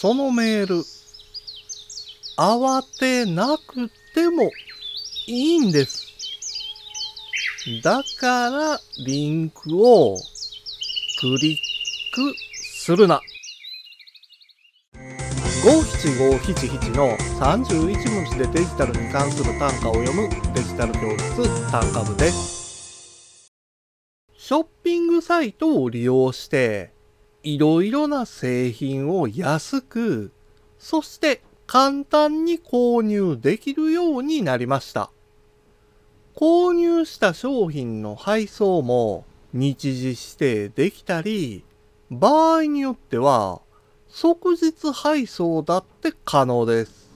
そのメール、慌てなくてもいいんです。だからリンクをクリックするな。五七五七七の31文字でデジタルに関する単価を読むデジタル教室単価部です。ショッピングサイトを利用していろいろな製品を安く、そして簡単に購入できるようになりました。購入した商品の配送も日時指定できたり、場合によっては即日配送だって可能です。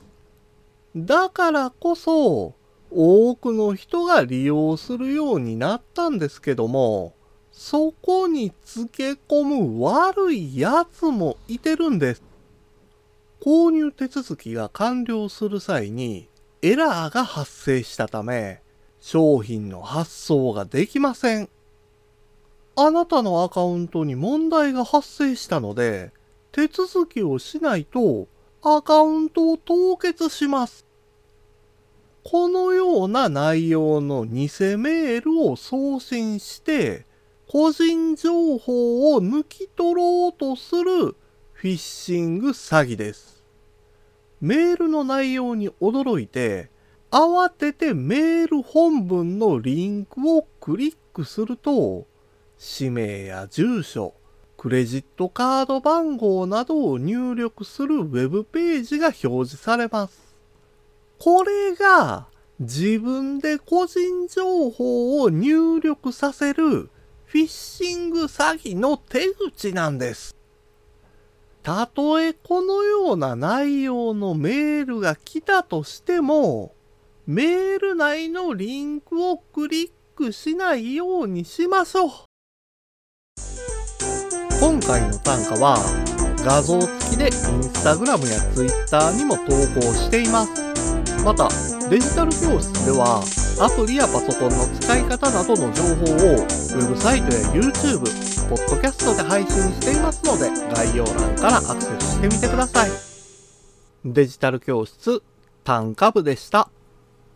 だからこそ、多くの人が利用するようになったんですけども、そこにつけ込む悪いやつもいてるんです。購入手続きが完了する際にエラーが発生したため、商品の発送ができません。あなたのアカウントに問題が発生したので、手続きをしないとアカウントを凍結します。このような内容の偽メールを送信して個人情報を抜き取ろうとするフィッシング詐欺です。メールの内容に驚いて慌ててメール本文のリンクをクリックすると氏名や住所、クレジットカード番号などを入力するウェブページが表示されます。これが自分で個人情報を入力させるフィッシング詐欺の手口なんです。たとえこのような内容のメールが来たとしても、メール内のリンクをクリックしないようにしましょう。今回の単価は画像付きで Instagram や Twitter にも投稿しています。また、デジタル教室ではアプリやパソコンの使い方などの情報をウェブサイトや YouTube、ポッドキャストで配信していますので概要欄からアクセスしてみてください。デジタル教室単価部でした。